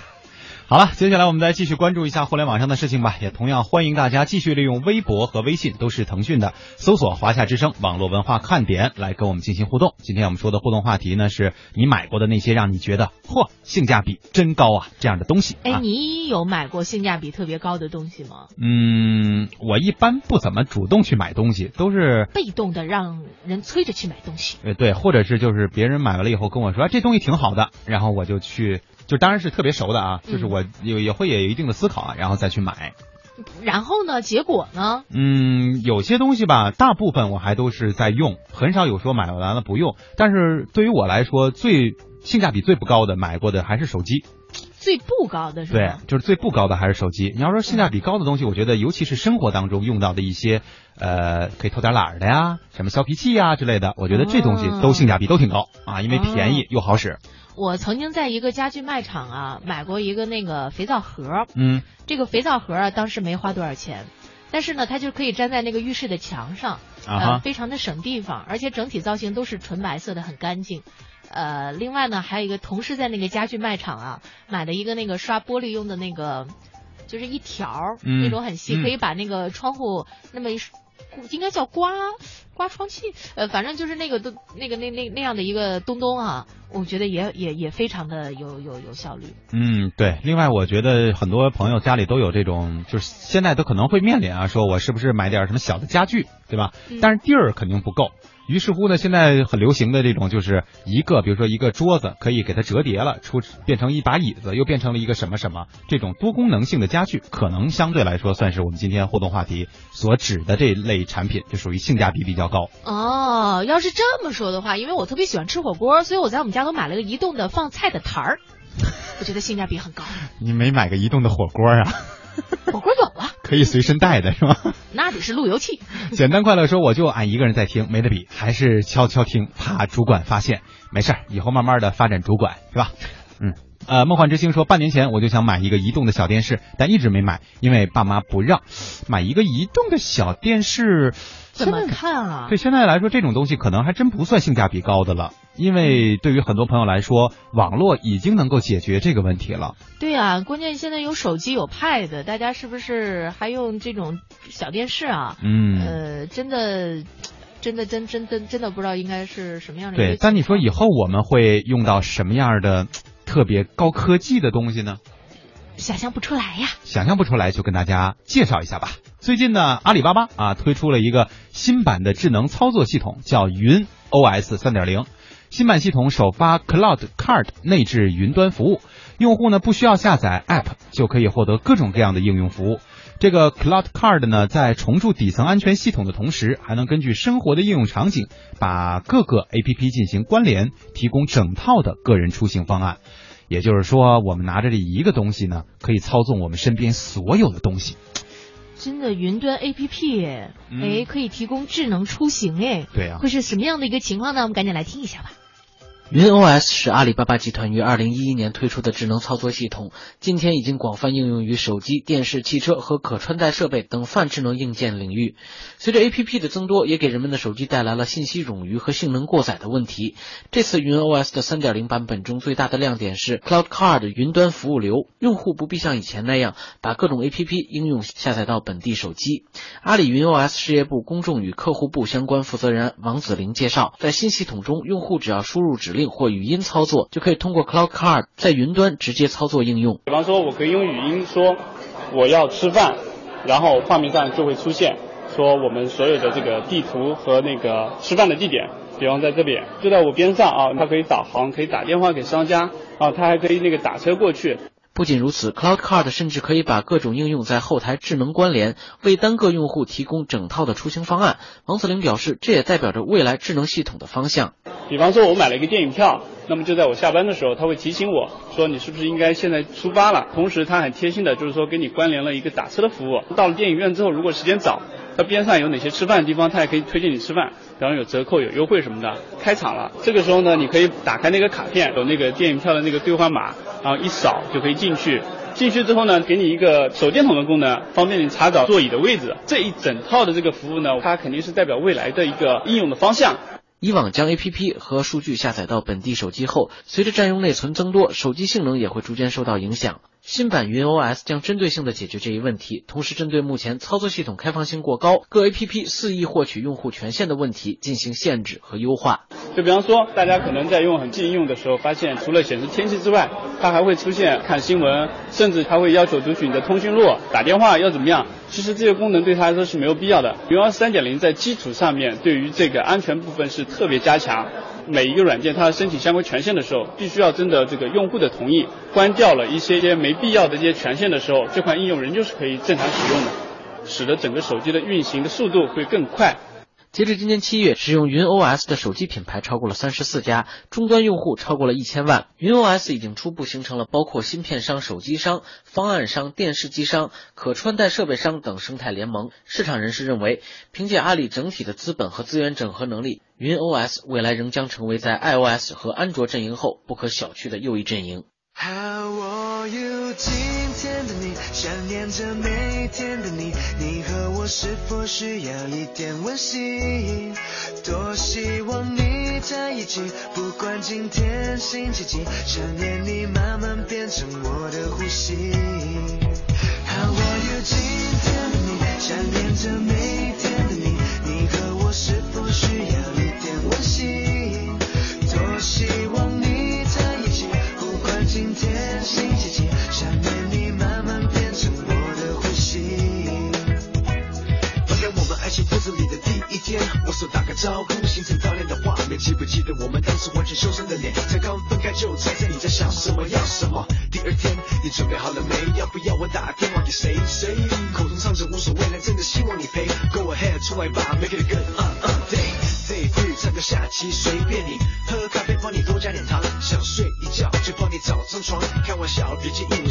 Speaker 3: 好了，接下来我们再继续关注一下互联网上的事情吧。也同样欢迎大家继续利用微博和微信，都是腾讯的，搜索“华夏之声”网络文化看点来跟我们进行互动。今天我们说的互动话题呢，是你买过的那些让你觉得嚯性价比真高啊这样的东西。
Speaker 2: 哎，
Speaker 3: 啊、
Speaker 2: 你有买过性价比特别高的东西吗？
Speaker 3: 嗯，我一般不怎么主动去买东西，都是
Speaker 2: 被动的让人催着去买东西。
Speaker 3: 呃对，或者是就是别人买完了以后跟我说、啊、这东西挺好的，然后我就去。就当然是特别熟的啊，就是我也也会也有一定的思考啊，然后再去买。
Speaker 2: 然后呢？结果呢？
Speaker 3: 嗯，有些东西吧，大部分我还都是在用，很少有说买完了不用。但是对于我来说，最性价比最不高的买过的还是手机。
Speaker 2: 最不高的是
Speaker 3: 对，就是最不高的还是手机。你要说性价比高的东西，我觉得尤其是生活当中用到的一些，呃，可以偷点懒的呀，什么削皮器呀之类的，我觉得这东西都性价比都挺高啊，因为便宜又好使。
Speaker 2: 我曾经在一个家具卖场啊买过一个那个肥皂盒，
Speaker 3: 嗯，
Speaker 2: 这个肥皂盒啊当时没花多少钱，但是呢它就可以粘在那个浴室的墙上，
Speaker 3: 啊
Speaker 2: 呃，非常的省地方，而且整体造型都是纯白色的，很干净。呃，另外呢还有一个同事在那个家具卖场啊买的一个那个刷玻璃用的那个，就是一条、
Speaker 3: 嗯、
Speaker 2: 那种很细，
Speaker 3: 嗯、
Speaker 2: 可以把那个窗户那么一。应该叫刮刮窗器，呃，反正就是那个都那个那那那样的一个东东啊，我觉得也也也非常的有有有效率。
Speaker 3: 嗯，对。另外，我觉得很多朋友家里都有这种，就是现在都可能会面临啊，说我是不是买点什么小的家具，对吧？
Speaker 2: 嗯、
Speaker 3: 但是地儿肯定不够。于是乎呢，现在很流行的这种就是一个，比如说一个桌子可以给它折叠了，出变成一把椅子，又变成了一个什么什么，这种多功能性的家具，可能相对来说算是我们今天互动话题所指的这类产品，就属于性价比比较高。
Speaker 2: 哦，要是这么说的话，因为我特别喜欢吃火锅，所以我在我们家都买了个移动的放菜的台儿，我觉得性价比很高。
Speaker 3: 你没买个移动的火锅啊？
Speaker 2: 火锅有啊，
Speaker 3: 可以随身带的是吗？
Speaker 2: 那得是路由器。
Speaker 3: 简单快乐说，我就俺一个人在听，没得比，还是悄悄听，怕主管发现。没事儿，以后慢慢的发展主管是吧？嗯，呃，梦幻之星说，半年前我就想买一个移动的小电视，但一直没买，因为爸妈不让。买一个移动的小电视，
Speaker 2: 怎么看啊？
Speaker 3: 对现在来说，这种东西可能还真不算性价比高的了。因为对于很多朋友来说，网络已经能够解决这个问题了。
Speaker 2: 对啊，关键现在有手机有 Pad，大家是不是还用这种小电视啊？
Speaker 3: 嗯，
Speaker 2: 呃，真的，真的，真真真真的不知道应该是什么样的。
Speaker 3: 对，但你说以后我们会用到什么样的特别高科技的东西呢？
Speaker 2: 想象不出来呀。
Speaker 3: 想象不出来，就跟大家介绍一下吧。最近呢，阿里巴巴啊推出了一个新版的智能操作系统，叫云 OS 三点零。新版系统首发 Cloud Card 内置云端服务，用户呢不需要下载 App 就可以获得各种各样的应用服务。这个 Cloud Card 呢，在重铸底层安全系统的同时，还能根据生活的应用场景，把各个 APP 进行关联，提供整套的个人出行方案。也就是说，我们拿着这一个东西呢，可以操纵我们身边所有的东西。
Speaker 2: 真的云端 APP，哎、
Speaker 3: 嗯，
Speaker 2: 可以提供智能出行，哎，
Speaker 3: 对啊，
Speaker 2: 会是什么样的一个情况呢？我们赶紧来听一下吧。
Speaker 7: 云 OS 是阿里巴巴集团于二零一一年推出的智能操作系统，今天已经广泛应用于手机、电视、汽车和可穿戴设备等泛智能硬件领域。随着 APP 的增多，也给人们的手机带来了信息冗余和性能过载的问题。这次云 OS 的三点零版本中最大的亮点是 Cloud Card 云端服务流，用户不必像以前那样把各种 APP 应用下载到本地手机。阿里云 OS 事业部公众与客户部相关负责人王子玲介绍，在新系统中，用户只要输入指令或语音操作，就可以通过 Cloud Card 在云端直接操作应用。
Speaker 8: 比方说，我可以用语音说我要吃饭，然后画面上就会出现说我们所有的这个地图和那个吃饭的地点，比方在这边，就在我边上啊，它可以导航，可以打电话给商家啊，它还可以那个打车过去。
Speaker 7: 不仅如此，Cloud Card 甚至可以把各种应用在后台智能关联，为单个用户提供整套的出行方案。王子林表示，这也代表着未来智能系统的方向。
Speaker 8: 比方说，我买了一个电影票，那么就在我下班的时候，他会提醒我说你是不是应该现在出发了。同时，他很贴心的就是说给你关联了一个打车的服务。到了电影院之后，如果时间早，它边上有哪些吃饭的地方，它也可以推荐你吃饭，比方有折扣、有优惠什么的。开场了，这个时候呢，你可以打开那个卡片，有那个电影票的那个兑换码，然后一扫就可以进去。进去之后呢，给你一个手电筒的功能，方便你查找座椅的位置。这一整套的这个服务呢，它肯定是代表未来的一个应用的方向。
Speaker 7: 以往将 APP 和数据下载到本地手机后，随着占用内存增多，手机性能也会逐渐受到影响。新版云 OS 将针对性的解决这一问题，同时针对目前操作系统开放性过高、各 APP 肆意获取用户权限的问题进行限制和优化。
Speaker 8: 就比方说，大家可能在用很近用的时候，发现除了显示天气之外，它还会出现看新闻，甚至还会要求读取你的通讯录、打电话要怎么样。其实这些功能对它来说是没有必要的。云 OS 三点零在基础上面对于这个安全部分是特别加强。每一个软件它申请相关权限的时候，必须要征得这个用户的同意，关掉了一些些没必要的这些权限的时候，这款应用仍旧是可以正常使用的，使得整个手机的运行的速度会更快。
Speaker 7: 截至今年七月，使用云 OS 的手机品牌超过了三十四家，终端用户超过了一千万。云 OS 已经初步形成了包括芯片商、手机商、方案商、电视机商、可穿戴设备商等生态联盟。市场人士认为，凭借阿里整体的资本和资源整合能力，云 OS 未来仍将成为在 iOS 和安卓阵营后不可小觑的又一阵营。
Speaker 9: How are you？想念着每天的你，否需要一点温馨？多希望你在一起，不管今天星期几，想念你慢慢变成我的呼吸。How are you？今天的你，想念着每天的，你
Speaker 10: 手打个招呼，形成早恋的画面。记不记得我们当时完全羞涩的脸？才刚分开就猜猜你在想什么，要什么？第二天你准备好了没？要不要我打电话给谁？谁？口中唱着无所谓，但真的希望你陪。Go ahead，出来吧，Make it a good uh uh day。three，唱歌下棋随便你，喝咖啡帮你多加点糖。想睡一觉就帮你找张床。开玩笑，别介意，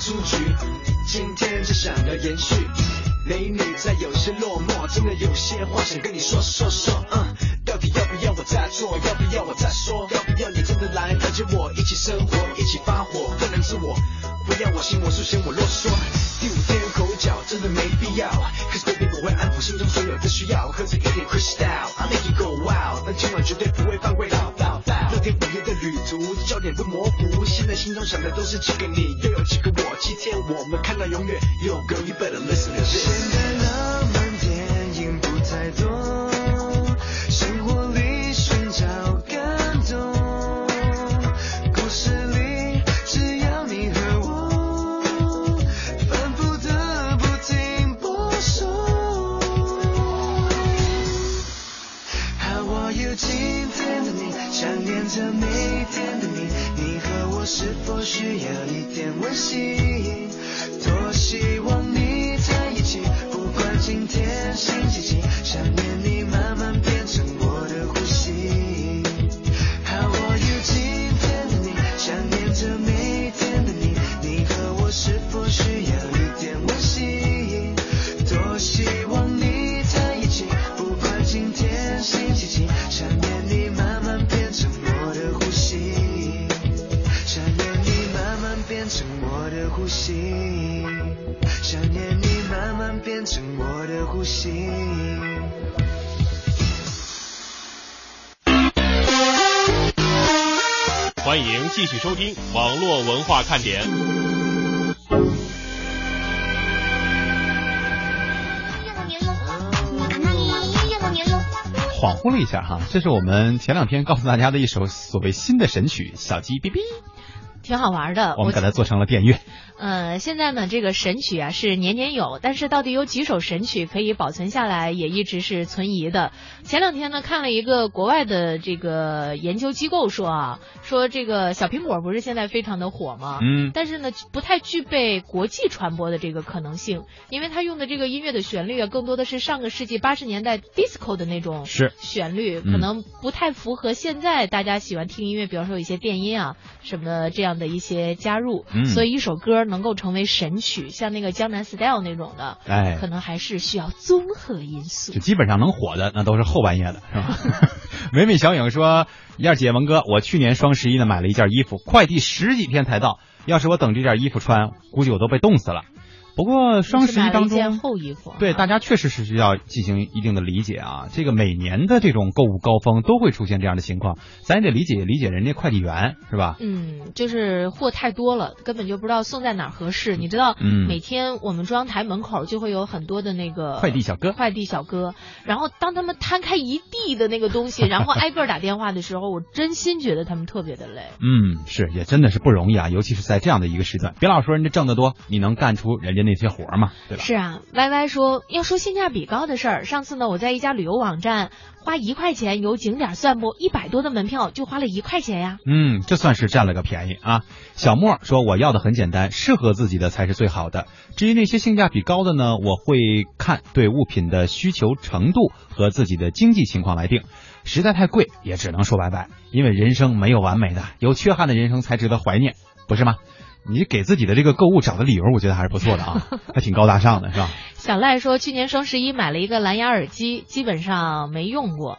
Speaker 10: 出局，今天只想要延续。美女在有些落寞，真的有些话想跟你说说说。嗯，到底要不要我再做？要不要我再说？要不要你真的来了解我？一起生活，一起发火，不能自我，不要我行我素，嫌我啰嗦。第五天口角真的没必要，Cause baby 我会安抚心中所有的需要，喝着一点 Crystal，I make you go wild，但今晚绝对不会犯规。六天五夜的旅途，焦点不模糊，现在心中想的都是几个你，又有几个我。七天我们看到永远，Yo girl you better listen to
Speaker 9: 现
Speaker 10: this。
Speaker 9: 否需要一点温馨？多希望你在一起，不管今天星期几呼吸。
Speaker 11: 欢迎继续收听网络文化看点。
Speaker 3: 恍惚了一下哈，这是我们前两天告诉大家的一首所谓新的神曲《小鸡哔哔》。
Speaker 2: 挺好玩的。
Speaker 3: 我们给它做成了电乐。
Speaker 2: 呃，现在呢，这个神曲啊是年年有，但是到底有几首神曲可以保存下来，也一直是存疑的。前两天呢，看了一个国外的这个研究机构说啊，说这个小苹果不是现在非常的火吗？
Speaker 3: 嗯
Speaker 2: 但是呢，不太具备国际传播的这个可能性，因为它用的这个音乐的旋律啊，更多的是上个世纪八十年代 disco 的那种
Speaker 3: 是
Speaker 2: 旋律，
Speaker 3: 嗯
Speaker 2: 可能不太符合现在大家喜欢听音乐，比方说有一些电音啊什么的这样的一些加入，
Speaker 3: 嗯
Speaker 2: 所以一首歌能够成为神曲，像那个江南 style 那种的，
Speaker 3: 哎
Speaker 2: 可能还是需要综合因素
Speaker 3: 就。基本上能火的那都是后半夜的，是吧？美美小影说：“燕儿姐，文哥，我去年双十一呢买了一件衣服，快递十几天才到。要是我等这件衣服穿，估计我都被冻死了。不过双十一当
Speaker 2: 是买了一件
Speaker 3: 中，
Speaker 2: 厚衣服，
Speaker 3: 对大家确实是需要进行一定的理解啊。这个每年的这种购物高峰都会出现这样的情况，咱也得理解理解人家快递员，是吧？
Speaker 2: 嗯，就是货太多了，根本就不知道送在哪儿合适。你知道，
Speaker 3: 嗯
Speaker 2: 每天我们中央台门口就会有很多的那个
Speaker 3: 快递小哥
Speaker 2: 快递小哥，然后当他们摊开一地的那个东西，然后挨个打电话的时候，我真心觉得他们特别的累。
Speaker 3: 嗯，是，也真的是不容易啊，尤其是在这样的一个时段。别老说人家挣得多，你能干出人家那些活儿吗？对吧？
Speaker 2: 是啊，Y Y 说要说性价比高的事儿，上次呢我在一家旅游网站花一块钱游景点算不，一百多的门票就花了一块钱呀。
Speaker 3: 嗯，这算是占了个便宜啊。小莫说：“我要的很简单，适合自己的才是最好的。至于那些性价比高的呢，我会看对物品的需求程度和自己的经济情况来定。实在太贵，也只能说拜拜，因为人生没有完美的，有缺憾的人生才值得怀念，不是吗？你给自己的这个购物找的理由，我觉得还是不错的啊，还挺高大上的，是吧？
Speaker 2: 小赖说，去年双十一买了一个蓝牙耳机，基本上没用过。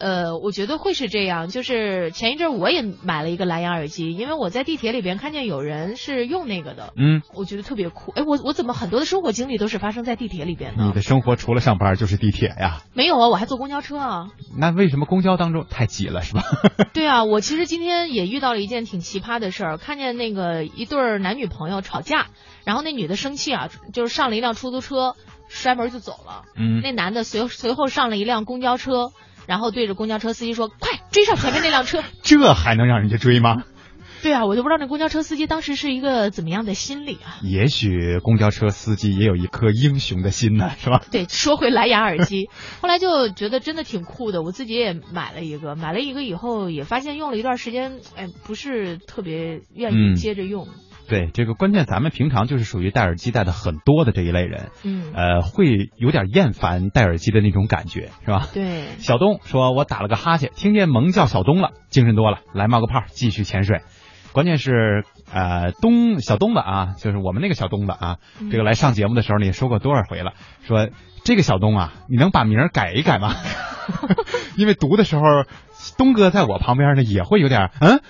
Speaker 2: 呃，我觉得会是这样，就是前一阵儿我也买了一个蓝牙耳机，因为我在地铁里边看见有人是用那个的，
Speaker 3: 嗯，
Speaker 2: 我觉得特别酷。哎，我我怎么很多的生活经历都是发生在地铁里边呢？
Speaker 3: 你的生活除了上班就是地铁呀？
Speaker 2: 没有啊，我还坐公交车啊。
Speaker 3: 那为什么公交当中太挤了，是吧？
Speaker 2: 对啊，我其实今天也遇到了一件挺奇葩的事儿，看见那个一对男女朋友吵架，然后那女的生气啊，就是上了一辆出租车，摔门就走了。
Speaker 3: 嗯
Speaker 2: 那男的随随后上了一辆公交车，然后对着公交车司机说：“快追上前面那辆车。
Speaker 3: 这还能让人家追吗？”
Speaker 2: 对啊，我就不知道那公交车司机当时是一个怎么样的心理啊。
Speaker 3: 也许公交车司机也有一颗英雄的心呢，是吧？
Speaker 2: 对，说回蓝牙耳机，后来就觉得真的挺酷的，我自己也买了一个，买了一个以后也发现用了一段时间，哎，不是特别愿
Speaker 3: 嗯
Speaker 2: 意接着用。
Speaker 3: 对，这个关键咱们平常就是属于戴耳机戴的很多的这一类人，
Speaker 2: 嗯
Speaker 3: 呃，会有点厌烦戴耳机的那种感觉，是吧？
Speaker 2: 对，
Speaker 3: 小东说：“我打了个哈欠，听见萌叫小东了，精神多了，来冒个泡，继续潜水。关键是，呃，东小东子啊，就是我们那个小东子啊，
Speaker 2: 嗯
Speaker 3: 这个来上节目的时候呢，也说过多少回了，说这个小东啊，你能把名儿改一改吗？因为读的时候，东哥在我旁边呢，也会有点，嗯，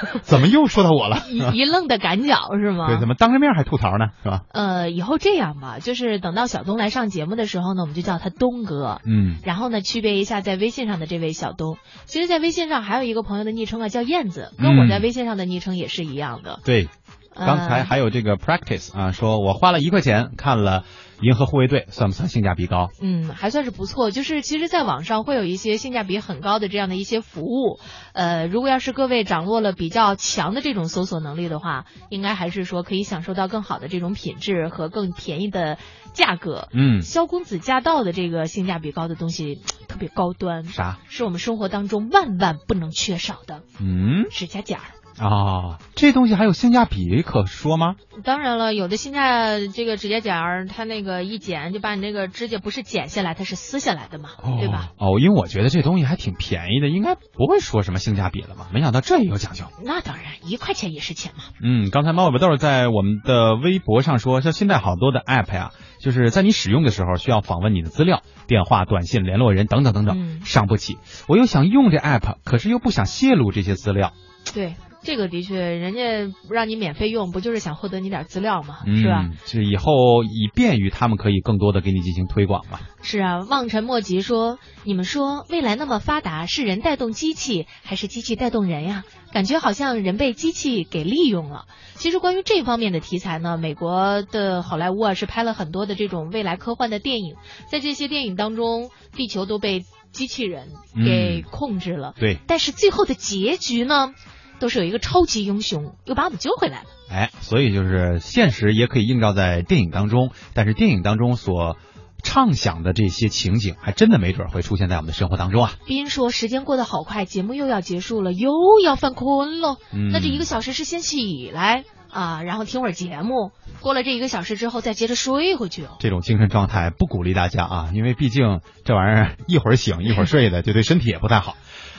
Speaker 3: 怎么又说到我了？
Speaker 2: 一一愣的赶脚是吗？
Speaker 3: 对，怎么当着面还吐槽呢？是吧？
Speaker 2: 呃，以后这样吧，就是等到小东来上节目的时候呢，我们就叫他东哥。
Speaker 3: 嗯，
Speaker 2: 然后呢，区别一下在微信上的这位小东。其实，在微信上还有一个朋友的昵称啊，叫燕子，跟我在微信上的昵称也是一样的。
Speaker 3: 对，
Speaker 2: 呃
Speaker 3: 刚才还有这个 practice 啊，说我花了一块钱看了《银河护卫队》，算不算性价比高？
Speaker 2: 嗯，还算是不错。就是其实，在网上会有一些性价比很高的这样的一些服务。呃，如果要是各位掌握了比较强的这种搜索能力的话，应该还是说可以享受到更好的这种品质和更便宜的价格。
Speaker 3: 嗯
Speaker 2: 萧公子驾到的这个性价比高的东西特别高端，
Speaker 3: 啥？
Speaker 2: 是我们生活当中万万不能缺少的
Speaker 3: 嗯
Speaker 2: 指甲剪儿。
Speaker 3: 啊，这东西还有性价比可说吗？
Speaker 2: 当然了，有的现在这个指甲剪儿，它那个一剪就把你那个指甲不是剪下来，它是撕下来的嘛，对吧？
Speaker 3: 哦，因为我觉得这东西还挺便宜的，应该不会说什么性价比了吧？没想到这也有讲究。
Speaker 2: 那当然，一块钱也是钱嘛。
Speaker 3: 嗯，刚才猫尾巴豆在我们的微博上说，像现在好多的 app 呀，就是在你使用的时候需要访问你的资料、电话、短信、联络人等等等等，
Speaker 2: 嗯
Speaker 3: 伤不起。我又想用这 app，可是又不想泄露这些资料，
Speaker 2: 对，这个的确，人家让你免费用，不就是想获得你点资料吗，
Speaker 3: 嗯、
Speaker 2: 是吧？？
Speaker 3: 是以后以便于他们可以更多的给你进行推广嘛。
Speaker 2: 是啊，望尘莫及说，你们说未来那么发达，是人带动机器，还是机器带动人呀？感觉好像人被机器给利用了。其实关于这方面的题材呢，美国的好莱坞啊是拍了很多的这种未来科幻的电影，在这些电影当中，地球都被机器人给控制了。
Speaker 3: 对，
Speaker 2: 但是最后的结局呢，都是有一个超级英雄又把我们救回来了。
Speaker 3: 哎，所以就是现实也可以映照在电影当中，但是电影当中所畅想的这些情景，还真的没准会出现在我们的生活当中啊。
Speaker 2: 斌说时间过得好快，节目又要结束了，又要犯困了。
Speaker 3: 嗯
Speaker 2: 那这一个小时是先起来啊，然后听会儿节目，过了这一个小时之后再接着睡回去哦。
Speaker 3: 这种精神状态不鼓励大家啊，因为毕竟这玩意儿一会儿醒一会儿睡的，就对身体也不太好。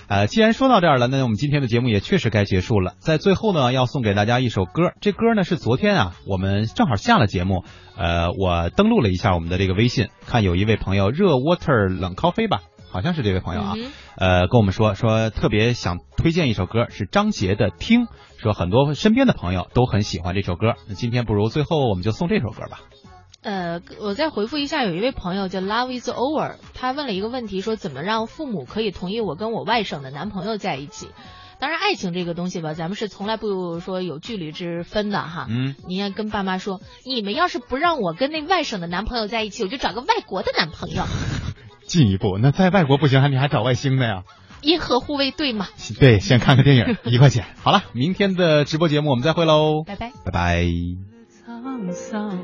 Speaker 3: 呃，既然说到这儿了，那我们今天的节目也确实该结束了。在最后呢，要送给大家一首歌，这歌呢是昨天啊，我们正好下了节目，呃，我登录了一下我们的这个微信，看有一位朋友热 water 冷咖啡吧，好像是这位朋友啊，
Speaker 2: 嗯
Speaker 3: 呃，跟我们说说特别想推荐一首歌，是张杰的《听》，说很多身边的朋友都很喜欢这首歌。那今天不如最后我们就送这首歌吧。
Speaker 2: 呃，我再回复一下，有一位朋友叫 Love is over，他问了一个问题，说怎么让父母可以同意我跟我外省的男朋友在一起？当然，爱情这个东西吧，咱们是从来不说有距离之分的哈。
Speaker 3: 嗯，
Speaker 2: 你要跟爸妈说，你们要是不让我跟那外省的男朋友在一起，我就找个外国的男朋友。
Speaker 3: 进一步，那在外国不行，你还找外星的呀？
Speaker 2: 银河护卫队嘛。
Speaker 3: 对，先看个电影，一块钱。好了，明天的直播节目我们再会喽，
Speaker 2: 拜拜，
Speaker 3: 拜拜。
Speaker 12: 沧桑，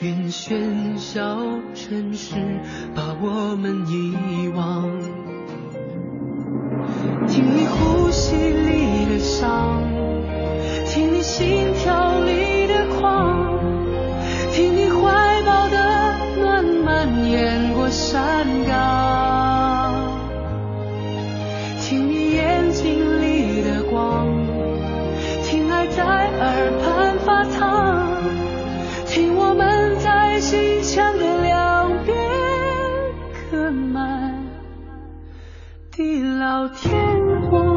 Speaker 12: 愿喧嚣城市把我们遗忘。听你呼吸里的伤，听你心跳里的狂，听你怀抱的暖蔓延过山岗，听你眼睛里的光，听爱在耳畔发烫，墙的两边刻满地老天荒。